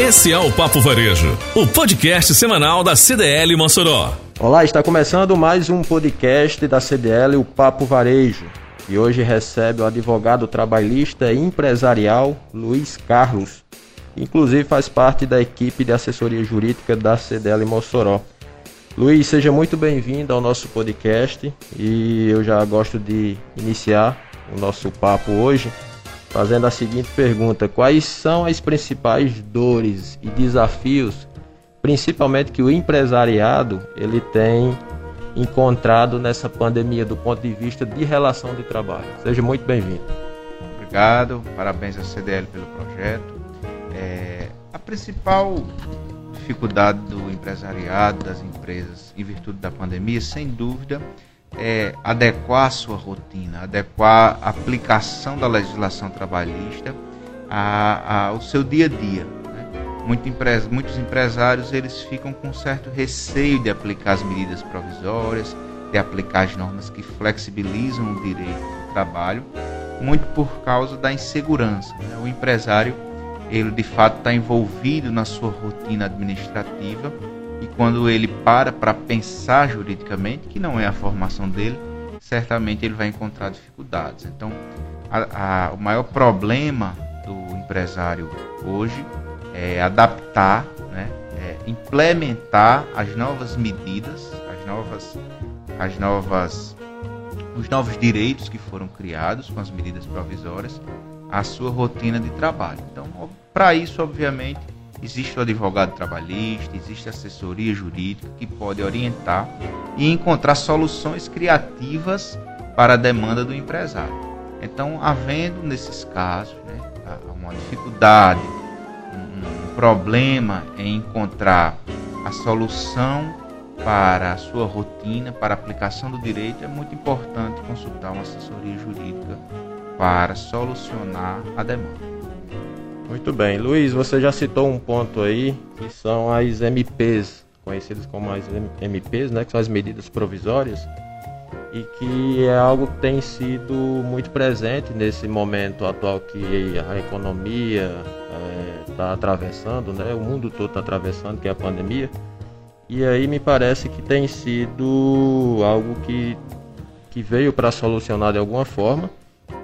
Esse é o Papo Varejo, o podcast semanal da CDL Mossoró. Olá, está começando mais um podcast da CDL, o Papo Varejo. E hoje recebe o advogado trabalhista e empresarial Luiz Carlos. Inclusive faz parte da equipe de assessoria jurídica da CDL Mossoró. Luiz, seja muito bem-vindo ao nosso podcast e eu já gosto de iniciar o nosso papo hoje fazendo a seguinte pergunta: Quais são as principais dores e desafios, principalmente que o empresariado ele tem encontrado nessa pandemia do ponto de vista de relação de trabalho? Seja muito bem-vindo. Obrigado, parabéns à CDL pelo projeto. É, a principal dificuldade do empresariado, das empresas, em virtude da pandemia, sem dúvida, adequar a sua rotina, adequar a aplicação da legislação trabalhista a, a, ao seu dia a dia. Né? Muito muitos empresários eles ficam com certo receio de aplicar as medidas provisórias, de aplicar as normas que flexibilizam o direito do trabalho, muito por causa da insegurança. Né? O empresário ele de fato está envolvido na sua rotina administrativa e quando ele para para pensar juridicamente, que não é a formação dele, certamente ele vai encontrar dificuldades. Então, a, a, o maior problema do empresário hoje é adaptar, né, é implementar as novas medidas, as novas, as novas, os novos direitos que foram criados com as medidas provisórias à sua rotina de trabalho. Então, para isso, obviamente, existe o advogado trabalhista, existe a assessoria jurídica que pode orientar e encontrar soluções criativas para a demanda do empresário. Então, havendo nesses casos né, uma dificuldade, um, problema em encontrar a solução para a sua rotina, para a aplicação do direito, é muito importante consultar uma assessoria jurídica para solucionar a demanda. Muito bem. Luiz, você já citou um ponto aí, que são as MPs, conhecidas como as MPs, né, que são as medidas provisórias, e que é algo que tem sido muito presente nesse momento atual que a economia está é, atravessando, né, o mundo todo está atravessando, que é a pandemia. E aí me parece que tem sido algo que, que veio para solucionar de alguma forma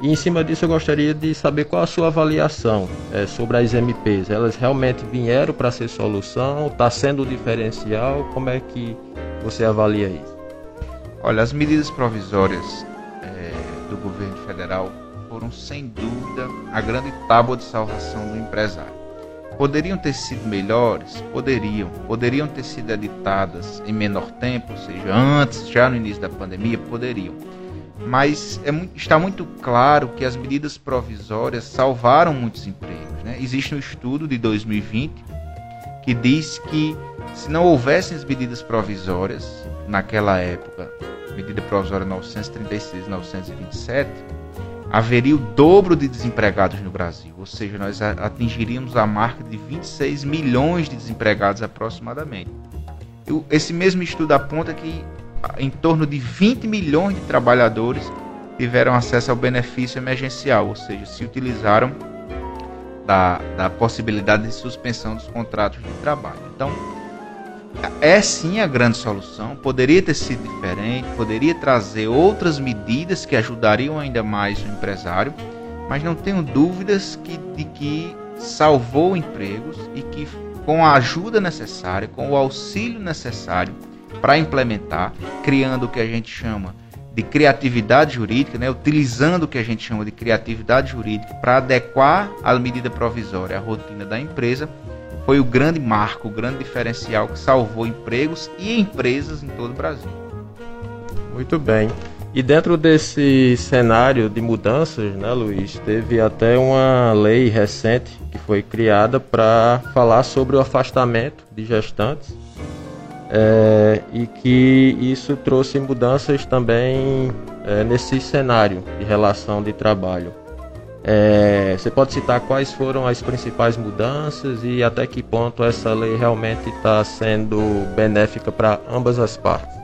e em cima disso eu gostaria de saber qual a sua avaliação é, sobre as MPs. Elas realmente vieram para ser solução? Está sendo o diferencial? Como é que você avalia isso? Olha, as medidas provisórias é, do governo federal foram sem dúvida a grande tábua de salvação do empresário. Poderiam ter sido melhores? Poderiam. Poderiam ter sido editadas em menor tempo, ou seja, antes, já no início da pandemia? Poderiam mas é está muito claro que as medidas provisórias salvaram muitos empregos. Né? Existe um estudo de 2020 que diz que se não houvessem as medidas provisórias naquela época, medida provisória 936 927, haveria o dobro de desempregados no Brasil, ou seja, nós atingiríamos a marca de 26 milhões de desempregados aproximadamente. Esse mesmo estudo aponta que em torno de 20 milhões de trabalhadores tiveram acesso ao benefício emergencial, ou seja, se utilizaram da, da possibilidade de suspensão dos contratos de trabalho. Então, é sim a grande solução. Poderia ter sido diferente, poderia trazer outras medidas que ajudariam ainda mais o empresário, mas não tenho dúvidas que, de que salvou empregos e que, com a ajuda necessária, com o auxílio necessário, para implementar, criando o que a gente chama de criatividade jurídica, né, utilizando o que a gente chama de criatividade jurídica para adequar a medida provisória à rotina da empresa, foi o grande marco, o grande diferencial que salvou empregos e empresas em todo o Brasil. Muito bem. E dentro desse cenário de mudanças, né, Luiz, teve até uma lei recente que foi criada para falar sobre o afastamento de gestantes é, e que isso trouxe mudanças também é, nesse cenário de relação de trabalho. É, você pode citar quais foram as principais mudanças e até que ponto essa lei realmente está sendo benéfica para ambas as partes?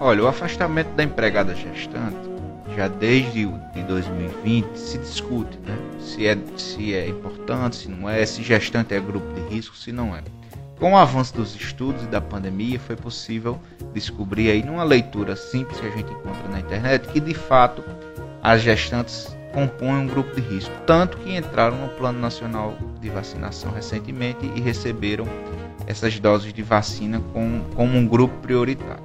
Olha, o afastamento da empregada gestante já desde de 2020 se discute né? se, é, se é importante, se não é, se gestante é grupo de risco, se não é. Com o avanço dos estudos e da pandemia, foi possível descobrir aí numa leitura simples que a gente encontra na internet que de fato as gestantes compõem um grupo de risco, tanto que entraram no Plano Nacional de Vacinação recentemente e receberam essas doses de vacina com, como um grupo prioritário.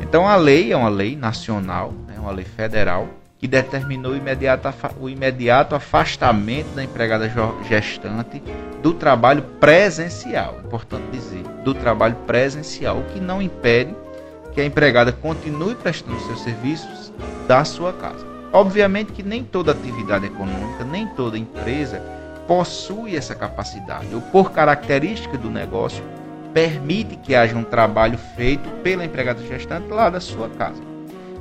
Então a lei é uma lei nacional, é uma lei federal, que determinou o imediato, o imediato afastamento da empregada gestante do trabalho presencial. Importante dizer, do trabalho presencial, o que não impede que a empregada continue prestando seus serviços da sua casa. Obviamente que nem toda atividade econômica, nem toda empresa possui essa capacidade, ou por característica do negócio, permite que haja um trabalho feito pela empregada gestante lá da sua casa.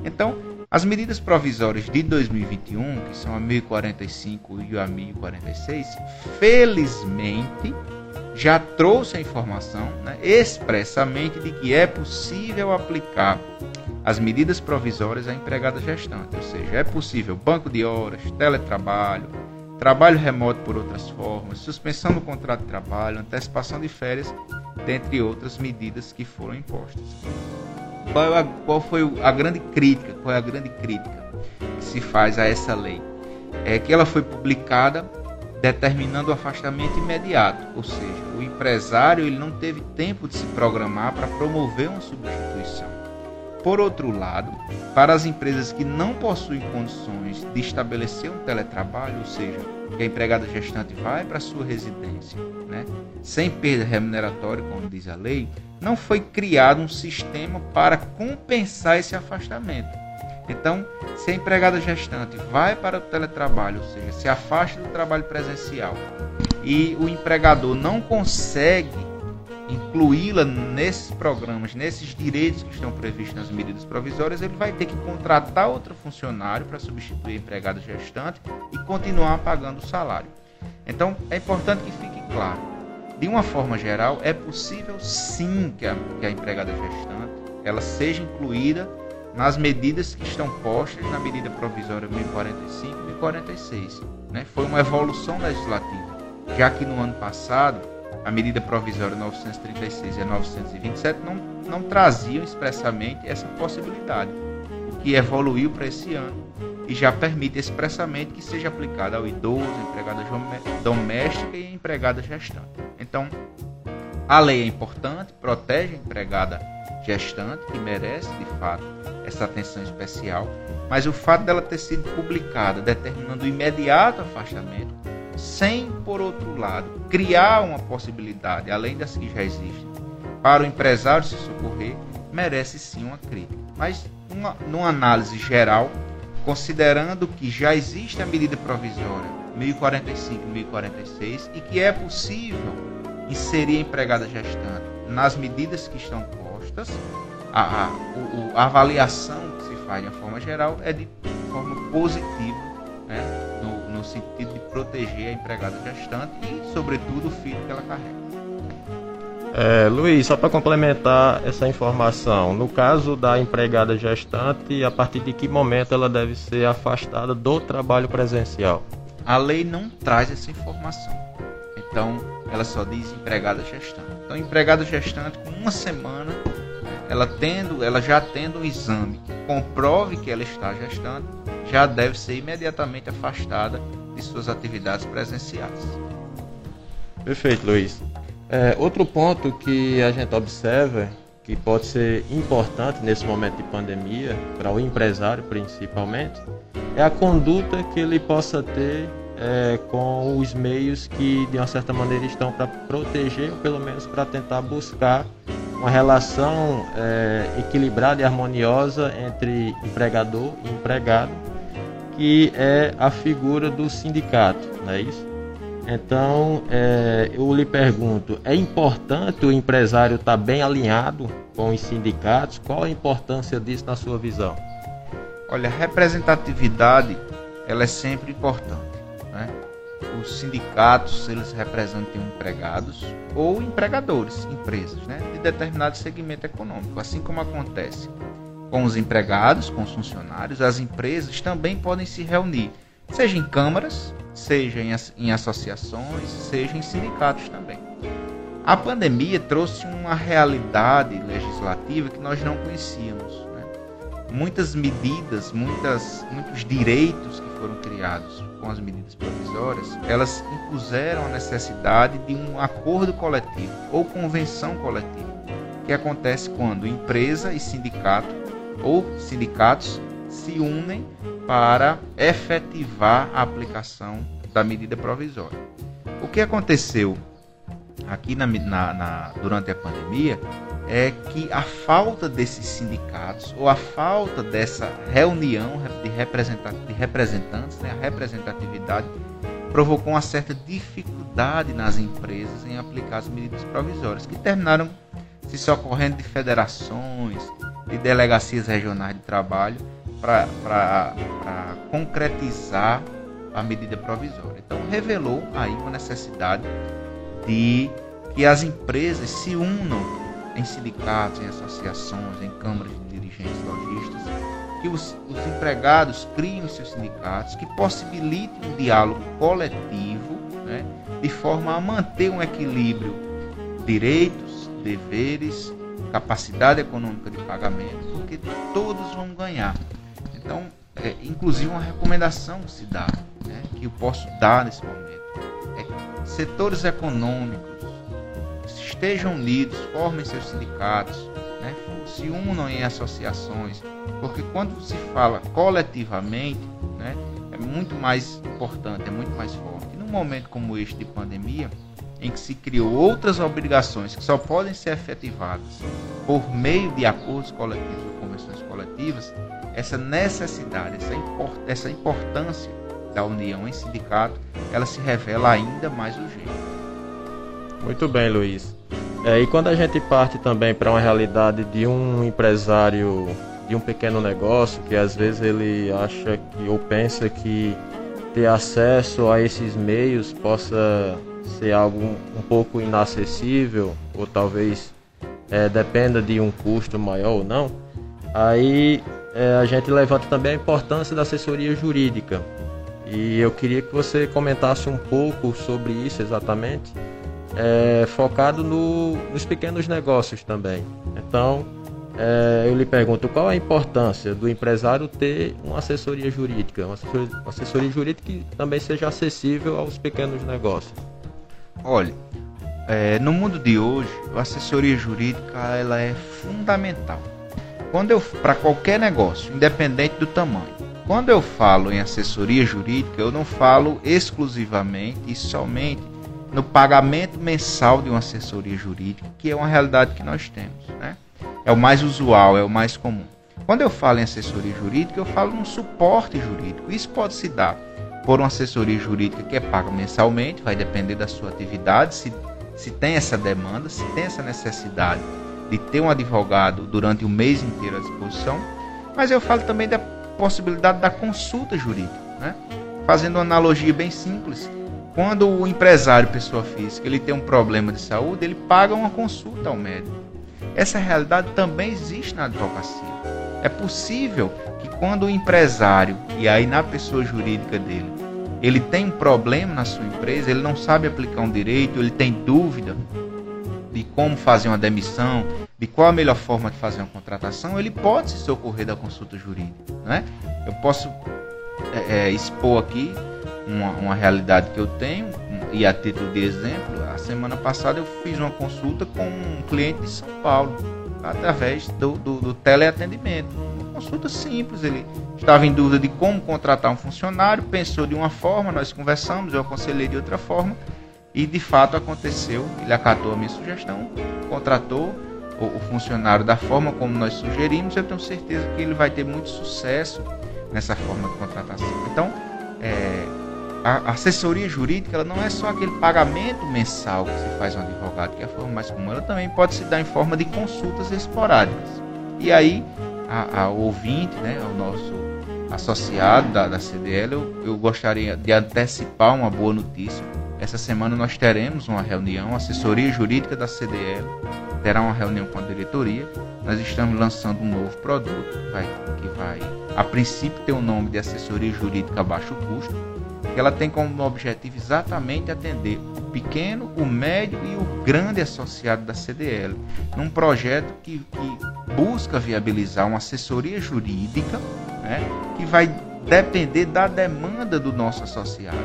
Então, as medidas provisórias de 2021, que são a 1045 e a 1046, felizmente já trouxe a informação né, expressamente de que é possível aplicar as medidas provisórias à empregada gestante, ou seja, é possível banco de horas, teletrabalho, trabalho remoto por outras formas, suspensão do contrato de trabalho, antecipação de férias, dentre outras medidas que foram impostas. Qual, é a, qual foi a grande crítica? Qual é a grande crítica que se faz a essa lei? É que ela foi publicada determinando o afastamento imediato, ou seja, o empresário ele não teve tempo de se programar para promover uma substituição. Por outro lado, para as empresas que não possuem condições de estabelecer um teletrabalho, ou seja, que a empregada gestante vai para sua residência, né, sem perda remuneratória, como diz a lei, não foi criado um sistema para compensar esse afastamento. Então, se a empregada gestante vai para o teletrabalho, ou seja, se afasta do trabalho presencial, e o empregador não consegue incluí-la nesses programas, nesses direitos que estão previstos nas medidas provisórias, ele vai ter que contratar outro funcionário para substituir a empregada gestante e continuar pagando o salário. Então, é importante que fique claro. De uma forma geral, é possível sim que a, que a empregada gestante ela seja incluída nas medidas que estão postas na medida provisória 1045 e 1046. Né? Foi uma evolução legislativa, já que no ano passado a medida provisória 936 e a 927 não, não traziam expressamente essa possibilidade, o que evoluiu para esse ano e já permite expressamente que seja aplicada ao idoso, empregada doméstica e empregada gestante. Então, a lei é importante, protege a empregada gestante, que merece de fato essa atenção especial, mas o fato dela ter sido publicada determinando o imediato afastamento sem, por outro lado, criar uma possibilidade, além das que já existem, para o empresário se socorrer, merece sim uma crítica. Mas, uma, numa análise geral, considerando que já existe a medida provisória 1045 e 1046 e que é possível inserir a empregada gestante nas medidas que estão postas, a, a, a avaliação que se faz de uma forma geral é de forma positiva né? no sentido de proteger a empregada gestante e, sobretudo, o filho que ela carrega. É, Luiz, só para complementar essa informação, no caso da empregada gestante, a partir de que momento ela deve ser afastada do trabalho presencial? A lei não traz essa informação. Então, ela só diz empregada gestante. Então, empregada gestante, com uma semana, ela tendo, ela já tendo um exame que comprove que ela está gestante, já deve ser imediatamente afastada de suas atividades presenciais. Perfeito, Luiz. É, outro ponto que a gente observa que pode ser importante nesse momento de pandemia, para o empresário principalmente, é a conduta que ele possa ter é, com os meios que de uma certa maneira estão para proteger, ou pelo menos para tentar buscar uma relação é, equilibrada e harmoniosa entre empregador e empregado, que é a figura do sindicato, não é isso? Então, é, eu lhe pergunto: é importante o empresário estar bem alinhado com os sindicatos? Qual a importância disso na sua visão? Olha, a representatividade ela é sempre importante. Né? Os sindicatos eles representam empregados ou empregadores, empresas, né? de determinado segmento econômico, assim como acontece com os empregados, com os funcionários, as empresas também podem se reunir, seja em câmaras, seja em, em associações, seja em sindicatos também. A pandemia trouxe uma realidade legislativa que nós não conhecíamos. Né? Muitas medidas, muitas, muitos direitos que foram criados com as medidas provisórias, elas impuseram a necessidade de um acordo coletivo ou convenção coletiva, que acontece quando empresa e sindicato ou sindicatos se unem para efetivar a aplicação da medida provisória. O que aconteceu aqui na, na, na, durante a pandemia é que a falta desses sindicatos ou a falta dessa reunião de, de representantes, né, a representatividade, provocou uma certa dificuldade nas empresas em aplicar as medidas provisórias, que terminaram se socorrendo de federações, de delegacias regionais de trabalho para concretizar a medida provisória. Então, revelou aí uma necessidade de que as empresas se unam em sindicatos, em associações, em câmaras de dirigentes lojistas, que os, os empregados criem seus sindicatos, que possibilitem um diálogo coletivo, né, de forma a manter um equilíbrio direitos, deveres, capacidade econômica de pagamento, porque todos vão ganhar. Então, é, inclusive uma recomendação se dá, né, que eu posso dar nesse momento, é setores econômicos estejam unidos, formem seus sindicatos, né, se unam em associações, porque quando se fala coletivamente, né, é muito mais importante, é muito mais forte. Num momento como este de pandemia, em que se criou outras obrigações que só podem ser efetivadas por meio de acordos coletivos ou convenções coletivas, essa necessidade, essa, import essa importância da união em sindicato, ela se revela ainda mais urgente. Muito bem, Luiz. É, e quando a gente parte também para uma realidade de um empresário de um pequeno negócio, que às vezes ele acha que ou pensa que ter acesso a esses meios possa ser algo um pouco inacessível ou talvez é, dependa de um custo maior ou não, aí é, a gente levanta também a importância da assessoria jurídica. E eu queria que você comentasse um pouco sobre isso exatamente, é, focado no, nos pequenos negócios também. Então, é, eu lhe pergunto qual a importância do empresário ter uma assessoria jurídica, uma assessoria, uma assessoria jurídica que também seja acessível aos pequenos negócios. Olha, é, no mundo de hoje, a assessoria jurídica ela é fundamental. Quando eu para qualquer negócio, independente do tamanho. Quando eu falo em assessoria jurídica, eu não falo exclusivamente e somente no pagamento mensal de uma assessoria jurídica, que é uma realidade que nós temos, né? É o mais usual, é o mais comum. Quando eu falo em assessoria jurídica, eu falo num suporte jurídico. Isso pode se dar por uma assessoria jurídica que é paga mensalmente, vai depender da sua atividade, se, se tem essa demanda, se tem essa necessidade de ter um advogado durante o mês inteiro à disposição. Mas eu falo também da possibilidade da consulta jurídica, né? fazendo uma analogia bem simples. Quando o empresário, pessoa física, ele tem um problema de saúde, ele paga uma consulta ao médico. Essa realidade também existe na advocacia. É possível que quando o empresário, e aí na pessoa jurídica dele, ele tem um problema na sua empresa, ele não sabe aplicar um direito, ele tem dúvida de como fazer uma demissão, de qual a melhor forma de fazer uma contratação, ele pode se socorrer da consulta jurídica. Né? Eu posso é, é, expor aqui uma, uma realidade que eu tenho, e a título de exemplo, a semana passada eu fiz uma consulta com um cliente de São Paulo, através do, do, do teleatendimento. Consulta simples, ele estava em dúvida de como contratar um funcionário, pensou de uma forma, nós conversamos, eu aconselhei de outra forma, e de fato aconteceu, ele acatou a minha sugestão, contratou o, o funcionário da forma como nós sugerimos, eu tenho certeza que ele vai ter muito sucesso nessa forma de contratação. Então, é, a assessoria jurídica ela não é só aquele pagamento mensal que se faz um advogado, que é a forma mais comum, ela também pode se dar em forma de consultas esporádicas. E aí, a, a ouvinte, né, ao nosso associado da, da CDL, eu, eu gostaria de antecipar uma boa notícia. Essa semana nós teremos uma reunião, assessoria jurídica da CDL, terá uma reunião com a diretoria. Nós estamos lançando um novo produto vai, que vai, a princípio, ter o nome de assessoria jurídica a baixo custo, que ela tem como objetivo exatamente atender o pequeno, o médio e o grande associado da CDL, num projeto que, que busca viabilizar uma assessoria jurídica né, que vai depender da demanda do nosso associado.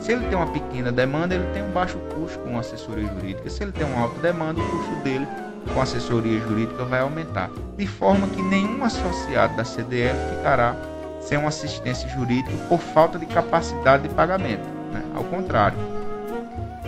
Se ele tem uma pequena demanda, ele tem um baixo custo com assessoria jurídica. Se ele tem uma alta demanda, o custo dele com assessoria jurídica vai aumentar. De forma que nenhum associado da CDL ficará sem uma assistência jurídica por falta de capacidade de pagamento. Né? Ao contrário,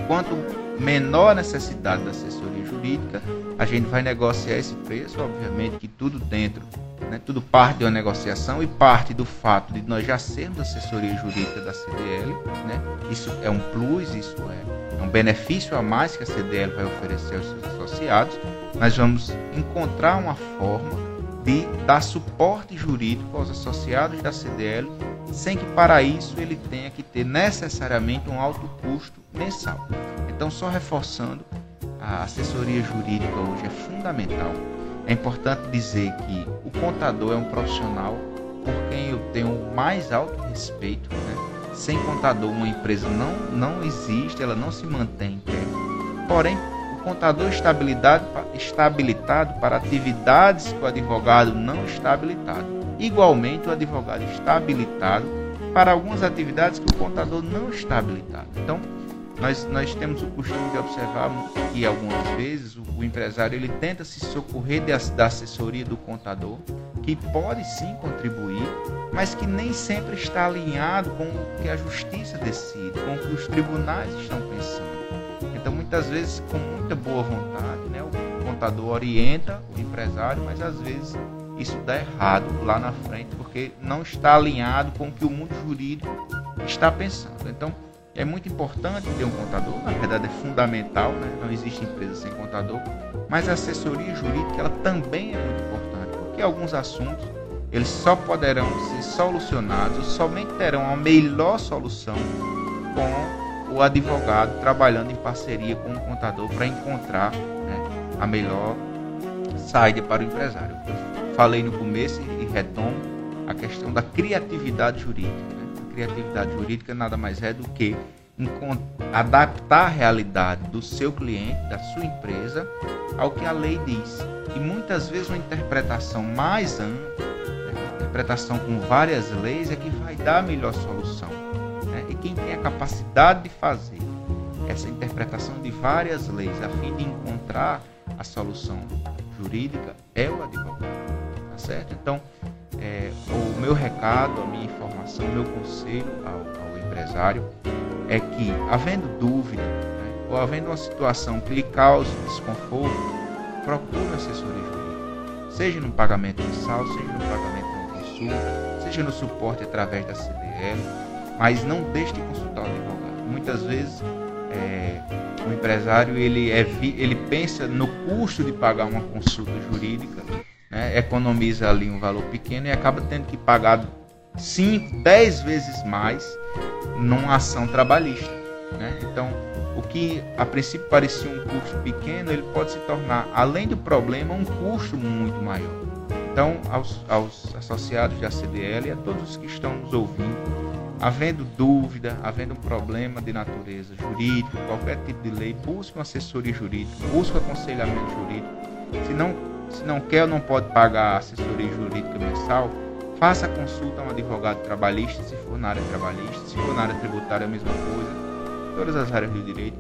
quanto menor a necessidade da assessoria jurídica, a gente vai negociar esse preço, obviamente que tudo dentro, né, tudo parte de uma negociação e parte do fato de nós já sermos assessoria jurídica da CDL, né, isso é um plus, isso é, é um benefício a mais que a CDL vai oferecer aos seus associados, nós vamos encontrar uma forma de dar suporte jurídico aos associados da CDL, sem que para isso ele tenha que ter necessariamente um alto custo mensal. Então, só reforçando, a assessoria jurídica hoje é fundamental. É importante dizer que o contador é um profissional por quem eu tenho o mais alto respeito. Né? Sem contador, uma empresa não, não existe, ela não se mantém em pé. Porém, contador estabilitado para atividades que o advogado não está habilitado. Igualmente, o advogado está habilitado para algumas atividades que o contador não está habilitado. Então, nós, nós temos o costume de observar que algumas vezes o, o empresário ele tenta se socorrer de, da assessoria do contador, que pode sim contribuir, mas que nem sempre está alinhado com o que a justiça decide, com o que os tribunais estão pensando. Muitas vezes, com muita boa vontade, né, o contador orienta o empresário, mas às vezes isso dá errado lá na frente, porque não está alinhado com o que o mundo jurídico está pensando. Então, é muito importante ter um contador, na verdade é fundamental, né? não existe empresa sem contador, mas a assessoria jurídica ela também é muito importante, porque alguns assuntos eles só poderão ser solucionados, somente terão a melhor solução com o advogado trabalhando em parceria com o contador para encontrar né, a melhor saída para o empresário. Eu falei no começo e retomo a questão da criatividade jurídica criatividade jurídica nada mais é do que adaptar a realidade do seu cliente, da sua empresa, ao que a lei diz. E muitas vezes uma interpretação mais ampla, né, interpretação com várias leis, é que vai dar a melhor solução. Né? E quem tem a capacidade de fazer essa interpretação de várias leis a fim de encontrar a solução jurídica é o advogado. Tá certo? Então, é, o meu recado, a minha informação, o meu conselho ao, ao, empresário é que, havendo dúvida né, ou havendo uma situação que lhe cause desconforto, procure assessoria jurídica, seja no pagamento mensal, seja no pagamento de consulta, seja no suporte através da CDL, mas não deixe de consultar o advogado. Muitas vezes é, o empresário ele, é, ele pensa no custo de pagar uma consulta jurídica né, economiza ali um valor pequeno e acaba tendo que pagar 5, 10 vezes mais numa ação trabalhista. Né? Então, o que a princípio parecia um custo pequeno, ele pode se tornar, além do problema, um custo muito maior. Então, aos, aos associados da CDL e a todos os que estão nos ouvindo, havendo dúvida, havendo um problema de natureza jurídica, qualquer tipo de lei, busque uma assessoria jurídica, busque um aconselhamento jurídico. Se não se não quer ou não pode pagar a assessoria jurídica mensal, faça a consulta a um advogado trabalhista, se for na área trabalhista, se for na área tributária a mesma coisa, todas as áreas do direito,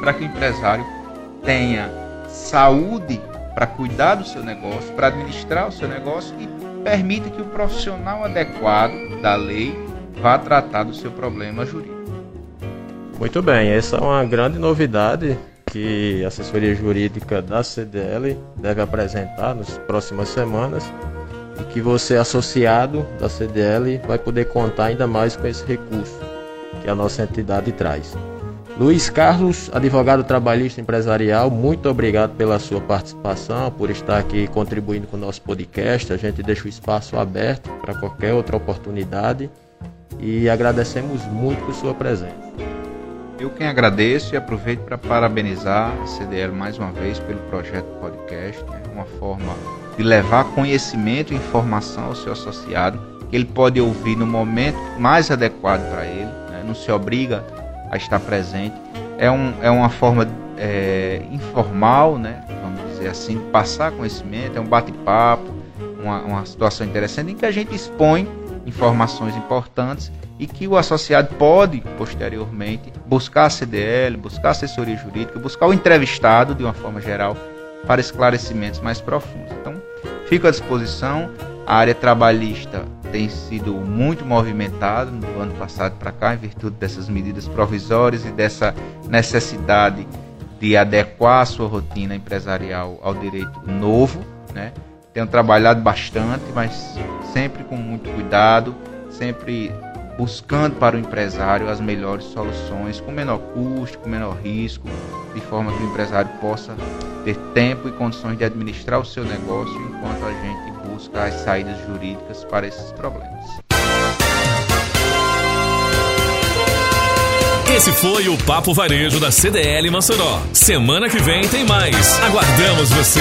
para que o empresário tenha saúde para cuidar do seu negócio, para administrar o seu negócio e permita que o profissional adequado da lei vá tratar do seu problema jurídico. Muito bem, essa é uma grande novidade que a assessoria jurídica da CDL deve apresentar nas próximas semanas e que você, associado da CDL, vai poder contar ainda mais com esse recurso que a nossa entidade traz. Luiz Carlos, advogado trabalhista empresarial, muito obrigado pela sua participação, por estar aqui contribuindo com o nosso podcast. A gente deixa o espaço aberto para qualquer outra oportunidade e agradecemos muito por sua presença. Eu quem agradeço e aproveito para parabenizar a CDL mais uma vez pelo projeto podcast, né? uma forma de levar conhecimento e informação ao seu associado, que ele pode ouvir no momento mais adequado para ele, né? não se obriga a estar presente. É, um, é uma forma é, informal, né? vamos dizer assim, de passar conhecimento, é um bate-papo, uma, uma situação interessante em que a gente expõe informações importantes e que o associado pode, posteriormente, buscar a CDL, buscar assessoria jurídica, buscar o entrevistado, de uma forma geral, para esclarecimentos mais profundos. Então, fico à disposição. A área trabalhista tem sido muito movimentada no ano passado para cá, em virtude dessas medidas provisórias e dessa necessidade de adequar a sua rotina empresarial ao direito novo. Né? Tenho trabalhado bastante, mas sempre com muito cuidado, sempre buscando para o empresário as melhores soluções, com menor custo, com menor risco, de forma que o empresário possa ter tempo e condições de administrar o seu negócio enquanto a gente busca as saídas jurídicas para esses problemas. Esse foi o Papo Varejo da CDL Mossoró. Semana que vem tem mais. Aguardamos você!